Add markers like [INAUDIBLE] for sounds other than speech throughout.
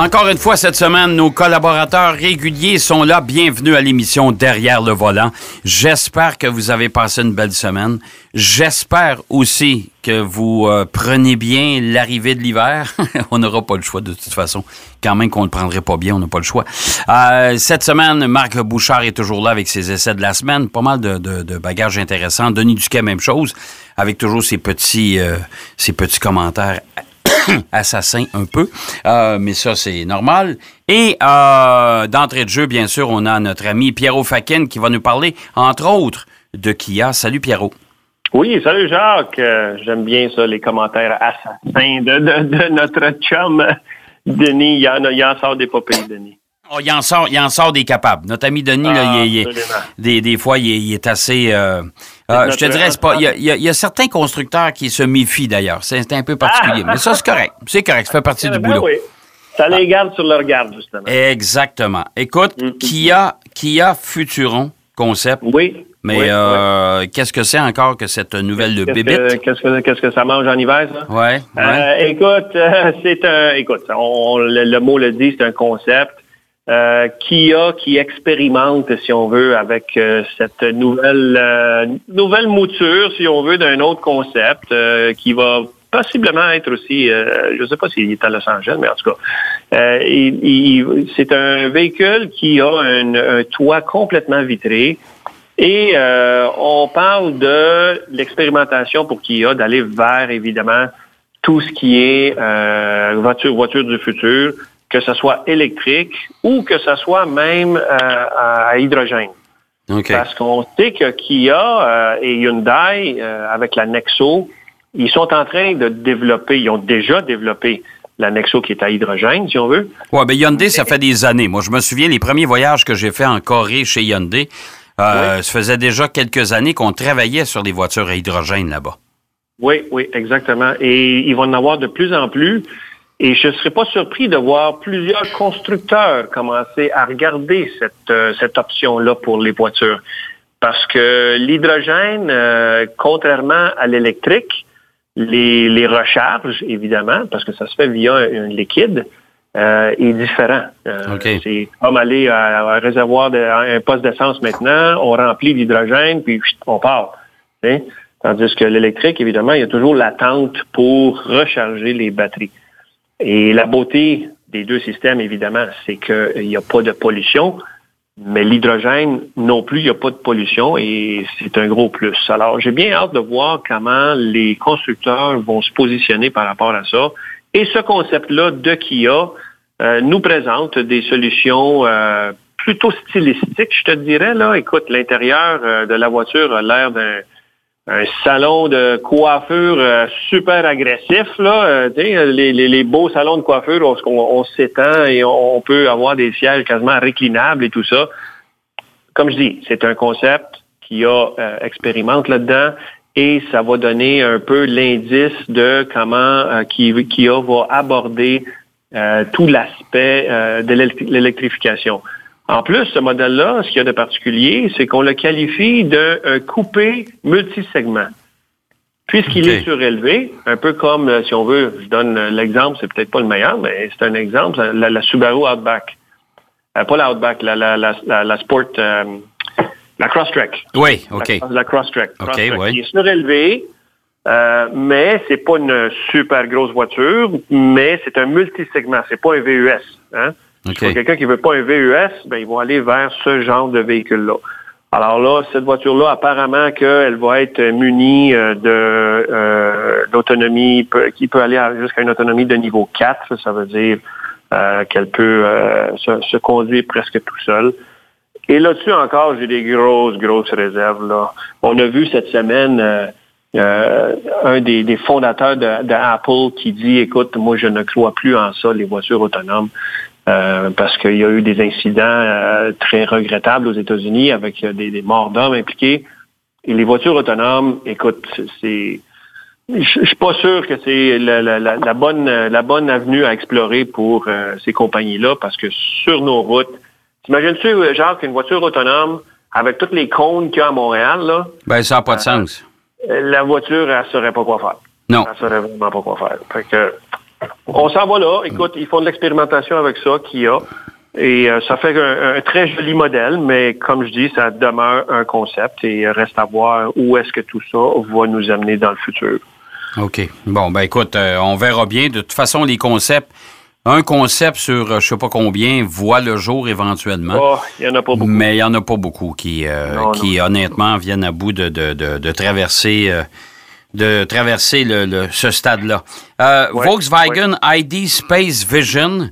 Encore une fois, cette semaine, nos collaborateurs réguliers sont là. Bienvenue à l'émission Derrière le volant. J'espère que vous avez passé une belle semaine. J'espère aussi que vous euh, prenez bien l'arrivée de l'hiver. [LAUGHS] on n'aura pas le choix de toute façon. Quand même qu'on ne le prendrait pas bien, on n'a pas le choix. Euh, cette semaine, Marc Bouchard est toujours là avec ses essais de la semaine. Pas mal de, de, de bagages intéressants. Denis Duquet, même chose, avec toujours ses petits, euh, ses petits commentaires [COUGHS] assassin un peu, euh, mais ça, c'est normal. Et euh, d'entrée de jeu, bien sûr, on a notre ami Pierrot Fakin qui va nous parler, entre autres, de Kia. Salut Pierrot. Oui, salut Jacques. Euh, J'aime bien ça, les commentaires assassins de, de, de notre chum Denis. Il y en, a, il en sort des papiers, Denis. Oh, il, en sort, il en sort des capables. Notre ami Denis, là, Ah, il, est- il des, des fois, il est, il est assez... euh, euh, notre je te dirais, c'est pas, il y, a, il y certains constructeurs qui se méfient d'ailleurs. C'est un peu particulier. Mais ça, c'est correct. C'est correct. Ça fait partie du Ben boulot. oui. Ça les garde sur leur garde, justement. Exactement. Écoute, Mm, mm. Kia, Kia Futuron concept? Oui. Mais oui, euh, qu'est-ce que c'est encore que cette nouvelle oui. Qu'est-ce bébite? que, qu'est-ce, que, qu'est-ce que ça mange en hiver, ça? Ouais, ouais. Euh, écoute, euh, [LAUGHS] c'est un. Écoute, on, le, le mot le dit, c'est un concept. Euh, Kia qui expérimente, si on veut, avec euh, cette nouvelle euh, nouvelle mouture, si on veut, d'un autre concept euh, qui va possiblement être aussi, euh, je ne sais pas s'il est à Los Angeles, mais en tout cas, euh, il- il- c'est un véhicule qui a un, un toit complètement vitré. Et on parle de l'expérimentation pour Kia d'aller vers, évidemment, tout ce qui est voiture, voiture du futur, que ce soit électrique ou que ce soit même euh, à hydrogène. Parce qu'on sait que Kia euh, et Hyundai, euh, avec la Nexo, ils sont en train de développer, ils ont déjà développé la Nexo qui est à hydrogène, si on veut. Ouais, ben Hyundai, ça fait des années. Moi, je me souviens, les premiers voyages que j'ai faits en Corée chez Hyundai, euh, ça faisait déjà quelques années qu'on travaillait sur des voitures à hydrogène là-bas. Oui, oui, exactement. Et ils vont en avoir de plus en plus. Et je ne serais pas surpris de voir plusieurs constructeurs commencer à regarder cette, euh, cette option-là pour les voitures. Parce que l'hydrogène, euh, contrairement à l'électrique, les, les recharges, évidemment, parce que ça se fait via un, un liquide, euh, est différent. Euh. C'est comme aller à, à un réservoir, de, à un poste d'essence maintenant, on remplit l'hydrogène, puis on part. Tandis que l'électrique, évidemment, il y a toujours l'attente pour recharger les batteries. Et la beauté des deux systèmes, évidemment, c'est qu'il n'y a pas de pollution, mais l'hydrogène non plus, il n'y a pas de pollution et c'est un gros plus. Alors, j'ai bien hâte de voir comment les constructeurs vont se positionner par rapport à ça. Et ce concept-là de Kia euh, nous présente des solutions euh, plutôt stylistiques, je te dirais. Là, écoute, l'intérieur euh, de la voiture a l'air d'un un salon de coiffure euh, super agressif. Là, Euh, sais, les, les, les beaux salons de coiffure, on, on, s'étend et on, peut avoir des sièges quasiment réclinables et tout ça. Comme je dis, c'est un concept qui a euh, expérimente là-dedans et ça va donner un peu l'indice de comment euh, qui, Kia va aborder euh, tout l'aspect euh, de l'électri- l'électrification. En plus, ce modèle-là, ce qu'il y a de particulier, c'est qu'on le qualifie de un coupé multisegment. Puisqu'il OK. est surélevé, un peu comme, euh, si on veut, je donne euh, l'exemple, c'est peut-être pas le meilleur, mais c'est un exemple, la, la Subaru Outback. Euh, pas la Outback, la, la, la, la, Sport, euh, la Crosstrek. Oui, OK. La, Crosstrek. OK, Crosstrek. ouais. Il est surélevé, euh, mais c'est pas une super grosse voiture, mais c'est un multisegment, c'est pas un VUS. Hein? OK. Pour quelqu'un qui veut pas un VUS, ben, ils vont aller vers ce genre de véhicule-là. Alors là, cette voiture-là, apparemment qu'elle va être munie euh, de euh, d'autonomie qui peut aller jusqu'à une autonomie de niveau 4. Ça veut dire euh, qu'elle peut euh, se, se conduire presque tout seul. Et là-dessus encore, j'ai des grosses, grosses réserves. Là. On a vu cette semaine euh, un des, des fondateurs de- d'Apple qui dit, écoute, moi, je ne crois plus en ça, les voitures autonomes. Euh, parce qu'il y a eu des incidents euh, très regrettables aux États-Unis avec euh, des, des morts d'hommes impliqués. Et les voitures autonomes, écoute, c'est je suis pas sûr que c'est la, la- la- la bonne la bonne avenue à explorer pour euh, ces compagnies-là, parce que sur nos routes, t'imagines-tu, Jacques, une voiture autonome avec toutes les cônes qu'il y a à Montréal, là, Ben, ça n'a pas de sens. la voiture, elle ne saurait pas quoi faire. Non. Elle ne saurait vraiment pas quoi faire. Fait que, on s'en va là. Écoute, ils font de l'expérimentation avec ça qu'il y a. Et euh, ça fait un, un très joli modèle, mais comme je dis, ça demeure un concept et reste à voir où est-ce que tout ça va nous amener dans le futur. OK. Bon, ben écoute, euh, on verra bien. De toute façon, les concepts, un concept sur euh, je sais pas combien voit le jour éventuellement. Oh, il n'y en a pas beaucoup. Mais il n'y en a pas beaucoup qui, euh, Non, qui honnêtement, viennent à bout de, de, de, de traverser, euh, de traverser le, le- ce stade-là. Euh, Ouais, Volkswagen ID Space Vision.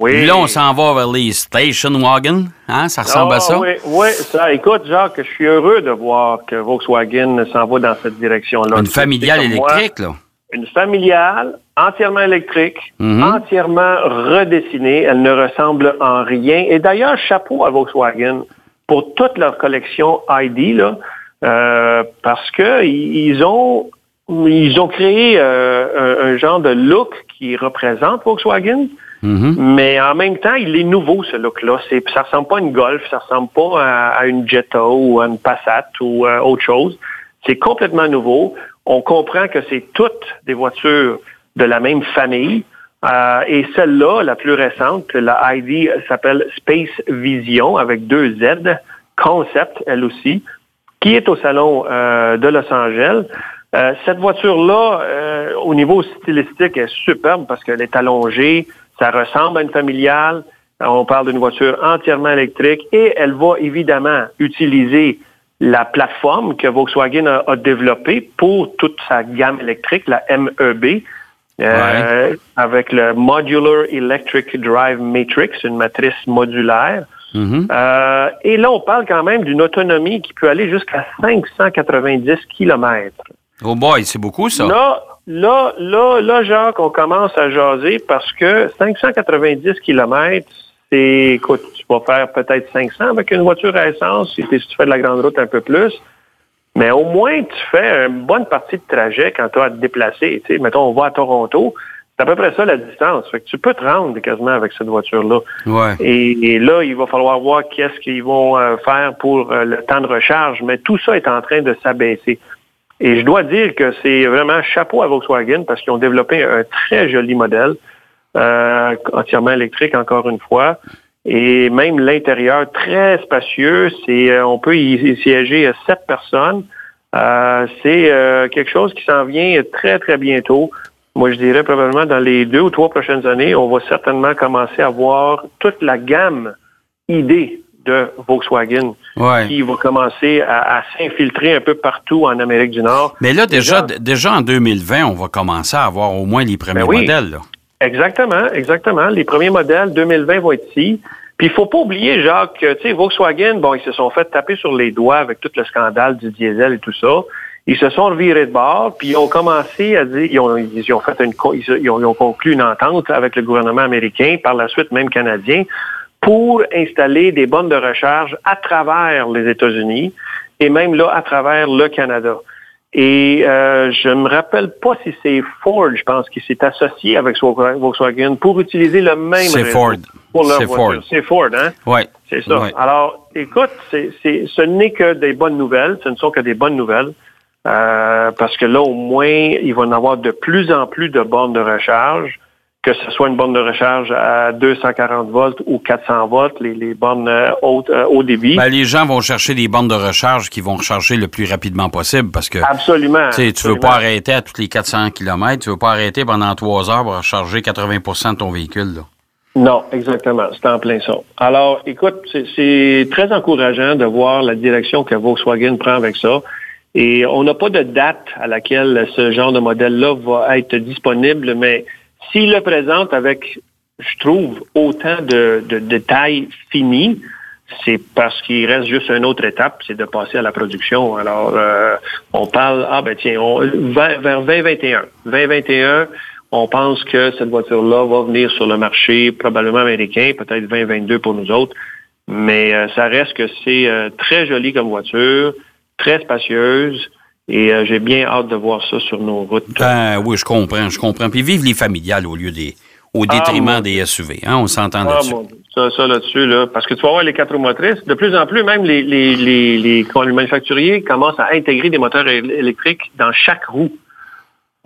Oui. Là, on s'en va vers les station wagon. Hein? Ça ressemble Ah, à ça? Oui, oui, ça. Écoute, Jacques, je suis heureux de voir que Volkswagen s'en va dans cette direction-là. Une familiale moi, électrique, là? une familiale entièrement électrique, Mhm. entièrement redessinée. Elle ne ressemble en rien. Et d'ailleurs, chapeau à Volkswagen pour toute leur collection ID, là, euh, parce que i- ils ont ils ont créé euh, un, un genre de look qui représente Volkswagen, Mhm. mais en même temps, il est nouveau ce look-là. C'est, ça ressemble pas à une Golf, ça ressemble pas à, à une Jetta ou à une Passat ou euh, autre chose. C'est complètement nouveau. On comprend que c'est toutes des voitures de la même famille. Euh, et celle-là, la plus récente, la ID s'appelle Space Vision avec deux Z, concept elle aussi, qui est au salon euh, de Los Angeles. Euh, cette voiture-là, euh, au niveau stylistique, est superbe parce qu'elle est allongée, ça ressemble à une familiale. Euh, On parle d'une voiture entièrement électrique et elle va évidemment utiliser la plateforme que Volkswagen a, a développée pour toute sa gamme électrique, la MEB, euh, avec le Modular Electric Drive Matrix, une matrice modulaire. Mhm. Euh, et là, on parle quand même d'une autonomie qui peut aller jusqu'à 590 kilomètres. Oh boy, c'est beaucoup, ça. Là, là, là, là, Jacques, on commence à jaser parce que 590 kilomètres, c'est, écoute, tu vas faire peut-être 500 avec une voiture à essence si, tu fais de la grande route un peu plus. Mais au moins, tu fais une bonne partie de trajet quand tu as à te déplacer. Tu sais, mettons, on va à Toronto. C'est à peu près ça la distance. Fait que tu peux te rendre quasiment avec cette voiture-là. Ouais. Et, et là, il va falloir voir qu'est-ce qu'ils vont euh, faire pour euh, le temps de recharge, mais tout ça est en train de s'abaisser. Et je dois dire que c'est vraiment chapeau à Volkswagen parce qu'ils ont développé un très joli modèle, euh, entièrement électrique encore une fois. Et même l'intérieur très spacieux, c'est euh, on peut y, siéger sept personnes. Euh, c'est euh, quelque chose qui s'en vient très très bientôt. Moi, je dirais probablement dans les deux ou trois prochaines années, on va certainement commencer à voir toute la gamme idée de Volkswagen Ouais. qui va commencer à, à s'infiltrer un peu partout en Amérique du Nord. Mais là, déjà, Déjà- déjà en 2020, on va commencer à avoir au moins les premiers Ben oui. modèles. Là. Exactement, exactement. Les premiers modèles 2020 vont être ici. Puis il faut pas oublier, Jacques, que, tu sais, Volkswagen, bon, ils se sont fait taper sur les doigts avec tout le scandale du diesel et tout ça. Ils se sont revirés de bord, puis ils ont commencé à dire, ils ont, ils ont fait une, co- ils ont, ils ont conclu une entente avec le gouvernement américain, par la suite même canadien, pour installer des bornes de recharge à travers les États-Unis et même là à travers le Canada. Et euh, je me rappelle pas si c'est Ford, je pense, qui s'est associé avec Volkswagen pour utiliser le même C'est réseau Ford. pour leur C'est voiture. Ford. C'est Ford, hein? Ouais. C'est ça. Ouais. Alors, écoute, c'est, c'est, ce n'est que des bonnes nouvelles. Ce ne sont que des bonnes nouvelles. Euh, parce que là, au moins, il va y en avoir de plus en plus de bornes de recharge, que ce soit une borne de recharge à 240 volts ou 400 volts, les, les bornes euh, hautes, euh, haut débit. Ben, les gens vont chercher des bandes de recharge qui vont recharger le plus rapidement possible parce que absolument. tu sais, tu veux pas arrêter à tous les 400 km, tu veux pas arrêter pendant trois heures pour recharger 80% de ton véhicule. Là. Non, exactement. C'est en plein ça. Alors, écoute, c'est- c'est très encourageant de voir la direction que Volkswagen prend avec ça. Et on n'a pas de date à laquelle ce genre de modèle-là va être disponible, mais s'il le présente avec, je trouve, autant de, de détails finis, c'est parce qu'il reste juste une autre étape, c'est de passer à la production. Alors, euh, on parle, ah ben tiens, on, vers, vers 2021. 2021, on pense que cette voiture-là va venir sur le marché, probablement américain, peut-être 2022 pour nous autres. Mais euh, ça reste que c'est euh, très joli comme voiture, très spacieuse, et euh, j'ai bien hâte de voir ça sur nos routes. Ben oui, je comprends, je comprends. Puis vive les familiales au lieu des au détriment mon des SUV. Hein, on s'entend Ah, là-dessus. Ça, ça là-dessus, là. Parce que tu vas voir les quatre motrices. De plus en plus, même les, les, les, les, les manufacturiers commencent à intégrer des moteurs él- électriques dans chaque roue.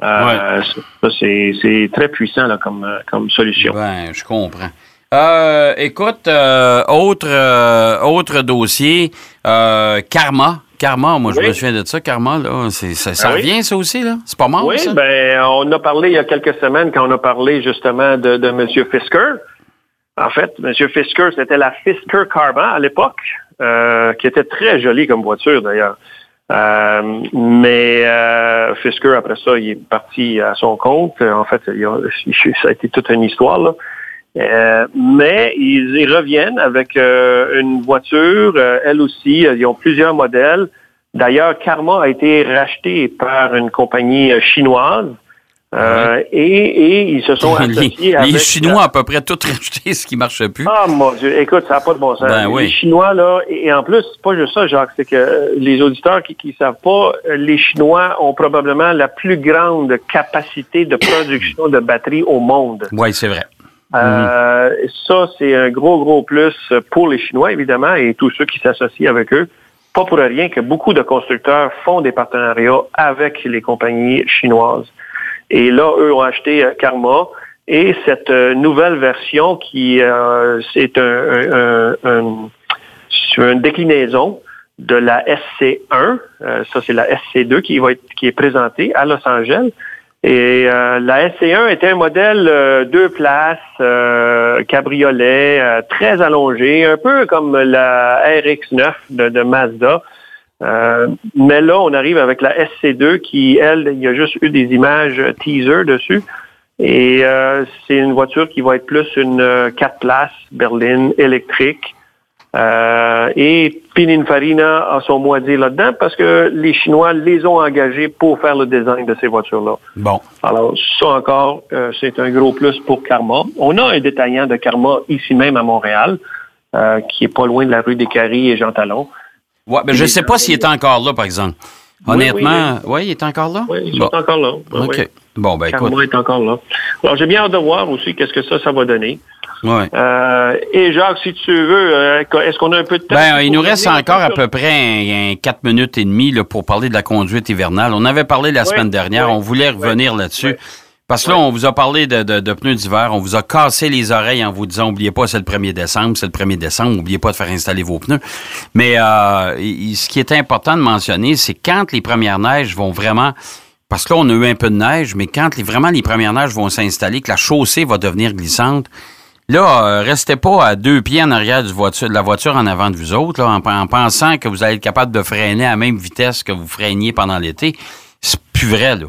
Euh, Ça, c'est très puissant là, comme, comme solution. Ben, je comprends. Euh, écoute, euh, autre, euh, autre dossier, euh, Karma. Karma, moi, je me souviens de ça, Karma, là. c'est- Ça, ça Ah oui? revient, ça aussi, là? C'est pas mort, Oui, ça? ben, on a parlé il y a quelques semaines quand on a parlé justement de, de M. Fisker. En fait, M. Fisker, c'était la Fisker Karma à l'époque, euh, qui était très jolie comme voiture d'ailleurs. Euh, mais euh, Fisker, après ça, il est parti à son compte. En fait, il a- ça a été toute une histoire. Là. Euh, mais ils, ils reviennent avec euh, une voiture, euh, elle aussi, euh, ils ont plusieurs modèles. D'ailleurs, Karma a été racheté par une compagnie euh, chinoise euh, et, et ils se sont [LAUGHS] les, associés les avec... Chinois, à peu près, tout racheté ce qui marchait plus. Ah mon Dieu, écoute, ça n'a pas de bon sens. Ben oui. Les Chinois, là, et en plus, c'est pas juste ça, Jacques, c'est que les auditeurs qui ne savent pas, les Chinois ont probablement la plus grande capacité de production de batteries au monde. Oui, c'est vrai. Euh, ça, c'est un gros, gros plus pour les Chinois, évidemment, et tous ceux qui s'associent avec eux. Pas pour rien que beaucoup de constructeurs font des partenariats avec les compagnies chinoises. Et là, eux ont acheté euh, Karma. Et cette euh, nouvelle version qui euh, c'est un, un- un- une déclinaison de la SC1, euh, ça c'est la SC2 qui va être qui est présentée à Los Angeles. Et euh, la SC1 était un modèle euh, deux places, euh, cabriolet, euh, très allongé, un peu comme la RX9 de, de Mazda. Euh, mais là, on arrive avec la SC2 qui, elle, il y a juste eu des images teaser dessus. Et euh, c'est une voiture qui va être plus une euh, quatre places berline électrique. Euh, et Pininfarina a son mot à dire là-dedans parce que les Chinois les ont engagés pour faire le design de ces voitures-là. Bon. Alors, ça encore, euh, c'est un gros plus pour Karma. On a un détaillant de Karma ici même à Montréal, euh, qui est pas loin de la rue des Caries et Jean Talon. Ouais, ben, je sais pas s'il est encore là, par exemple. Oui, Honnêtement, oui, il est encore là? Oui, Bon. sont encore là. Oui, OK. Bon, ben écoute. Karma est encore là. Alors, j'ai bien hâte de voir aussi qu'est-ce que ça, ça va donner. Ouais. Euh, et Jacques, si tu veux, euh, est-ce qu'on a un peu de temps? Ben, il nous reste encore à peu près un, un 4 minutes et demie là, pour parler de la conduite hivernale. On avait parlé la Oui, semaine dernière, oui, on voulait revenir là-dessus. Parce que là, on vous a parlé de, de- de pneus d'hiver, on vous a cassé les oreilles en vous disant, oubliez pas, c'est le 1er décembre, c'est le 1er décembre, oubliez pas de faire installer vos pneus. Mais euh, ce qui est important de mentionner, c'est quand les premières neiges vont vraiment... Parce que là, on a eu un peu de neige, mais quand les, vraiment les premières neiges vont s'installer, que la chaussée va devenir glissante, Là, euh, restez pas à deux pieds en arrière de la voiture en avant de vous autres, en, en pensant que vous allez être capable de freiner à la même vitesse que vous freiniez pendant l'été. C'est plus vrai, là.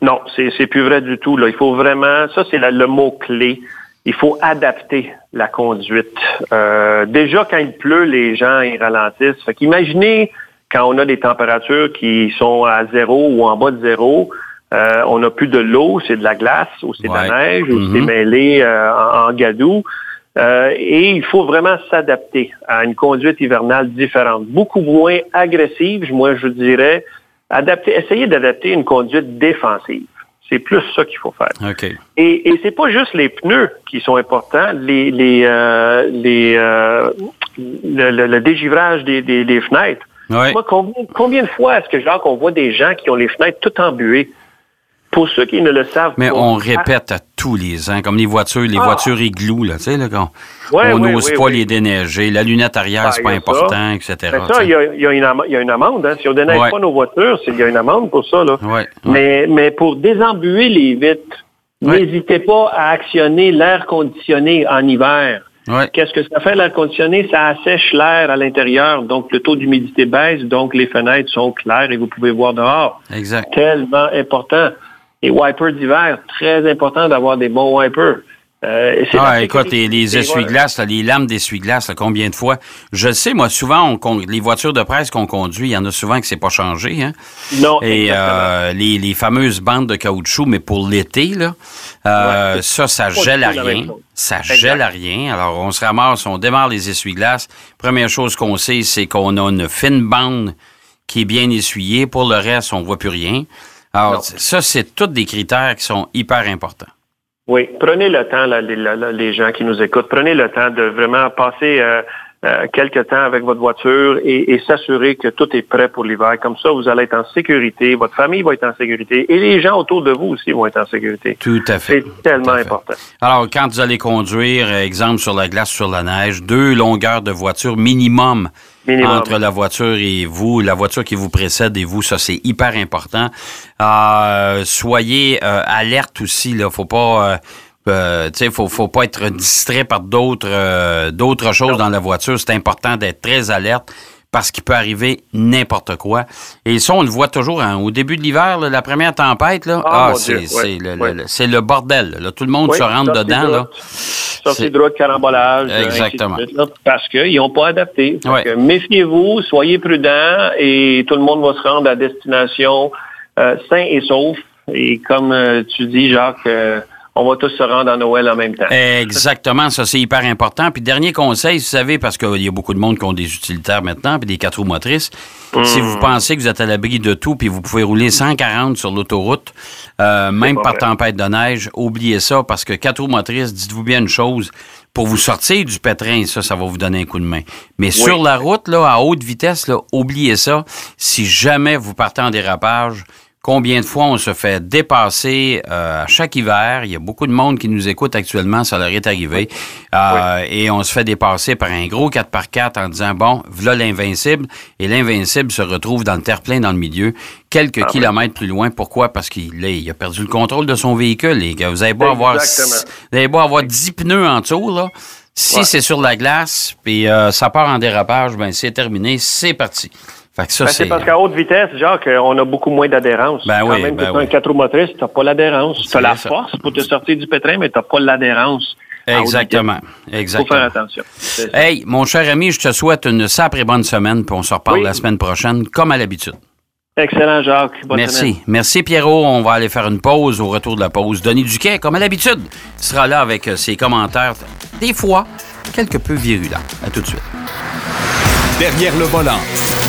Non, c'est plus vrai du tout. Là. Il faut vraiment, ça c'est le mot clé. Il faut adapter la conduite. Euh, déjà quand il pleut, les gens ils ralentissent. Fait qu'imaginez quand on a des températures qui sont à zéro ou en bas de zéro, euh, on n'a plus de l'eau, c'est de la glace ou c'est de la neige ou Mhm. c'est mêlé euh, en, en gadou. Euh, et il faut vraiment s'adapter à une conduite hivernale différente, beaucoup moins agressive, moi je dirais, adapter, essayer d'adapter une conduite défensive. C'est plus ça qu'il faut faire. OK. Et, et c'est pas juste les pneus qui sont importants, les, les, euh, les, euh, le, le- le dégivrage des, des- des fenêtres. Ouais. Moi, combien, combien de fois est-ce que Jacques, on voit des gens qui ont les fenêtres tout embuées? Pour ceux qui ne le savent Mais pas. on répète à tous les ans, comme les voitures, les Ah. voitures igloos, là, tu sais, là, Ouais, on ouais, n'ose ouais, pas les déneiger. La lunette arrière, Ah, c'est pas important, ça. etc. Mais tu ça, il y a, il y a une, am- il y a une amende. Hein. Si on ne déneige pas nos voitures, c'est- il y a une amende pour ça. Là. Mais, mais pour désembuer les vitres, n'hésitez pas à actionner l'air conditionné en hiver. Ouais. Qu'est-ce que ça fait l'air conditionné? Ça assèche l'air à l'intérieur, donc le taux d'humidité baisse, donc les fenêtres sont claires et vous pouvez voir dehors. Exact. Tellement important. Les wipers d'hiver, très important d'avoir des bons wipers. Euh, Ah, écoute, les, les essuie-glaces, les lames d'essuie-glaces, combien de fois? Je sais, moi, souvent, on les voitures de presse qu'on conduit, il y en a souvent que c'est pas changé, hein? Non, Et euh, les, les fameuses bandes de caoutchouc, mais pour l'été, là, euh, Ouais. ça, ça gèle à rien. Ça Exact. gèle à rien. Alors, on se ramasse, on démarre les essuie-glaces. Première chose qu'on sait, c'est qu'on a une fine bande qui est bien essuyée. Pour le reste, on voit plus rien. Alors, Non. ça, c'est tous des critères qui sont hyper importants. Oui, prenez le temps, là, les, là, les, gens qui nous écoutent, prenez le temps de vraiment passer euh, euh, quelques temps avec votre voiture et, et s'assurer que tout est prêt pour l'hiver. Comme ça, vous allez être en sécurité, votre famille va être en sécurité et les gens autour de vous aussi vont être en sécurité. Tout à fait. C'est tellement important. Alors, quand vous allez conduire, exemple sur la glace, sur la neige, deux longueurs de voiture minimum. Minimum. entre la voiture et vous, la voiture qui vous précède et vous, ça c'est hyper important. Euh, soyez euh, alerte aussi, là, faut pas, euh, tu sais, faut, faut pas être distrait par d'autres, euh, d'autres choses dans la voiture. C'est important d'être très alerte parce qu'il peut arriver n'importe quoi. Et ça, on le voit toujours hein, au début de l'hiver, la première tempête, là, Ah, ah, c'est, ouais, le, ouais. le- bordel. là. Tout le monde se rentre dedans. de Là. Sortie C'est- de carambolage. Exactement. ainsi de suite, là, parce qu'ils n'ont pas adapté. Méfiez-vous, soyez prudents et tout le monde va se rendre à destination euh, sain et sauf. Et comme euh, tu dis, Jacques, euh, on va tous se rendre à Noël en même temps. Exactement, ça c'est hyper important. Puis dernier conseil, vous savez, parce qu'il y a beaucoup de monde qui ont des utilitaires maintenant, puis des quatre roues motrices. Si Hmm. vous pensez que vous êtes à l'abri de tout, puis vous pouvez rouler 140 sur l'autoroute, euh, même par vrai. tempête de neige, oubliez ça, parce que quatre roues motrices, dites-vous bien une chose, pour vous sortir du pétrin, ça, ça va vous donner un coup de main. Mais sur la route, là, à haute vitesse, là, oubliez ça. Si jamais vous partez en dérapage, Combien de fois on se fait dépasser euh, à chaque hiver? Il y a beaucoup de monde qui nous écoute actuellement, ça leur est arrivé. Euh, Et on se fait dépasser par un gros 4x4 en disant, bon, voilà l'invincible. Et l'invincible se retrouve dans le terre-plein dans le milieu, quelques kilomètres plus loin. Pourquoi? Parce qu'il il a perdu le contrôle de son véhicule. Les gars. Vous avez beau avoir, vous avez beau avoir 10 pneus en dessous, là. Si Ouais. c'est sur la glace, puis euh, ça part en dérapage, ben c'est terminé, c'est parti. Fait que ça, Ben, c'est parce qu'à haute vitesse, Jacques, on a beaucoup moins d'adhérence. Ben Quand oui, même ben tu as oui. un 4 roues motrices, tu n'as pas l'adhérence. Tu as la ça. force pour te sortir du pétrin, mais tu n'as pas l'adhérence. à haute Exactement. vitesse. faut faire Exactement. attention. Hey, mon cher ami, je te souhaite une sacrée bonne semaine, puis on se reparle Oui. la semaine prochaine, comme à l'habitude. Excellent, Jacques. Bonne Merci. semaine. Merci, Pierrot. On va aller faire une pause. Au retour de la pause, Denis Duquet, comme à l'habitude, sera là avec euh, ses commentaires, des fois, quelque peu virulents. À tout de suite. Derrière le volant.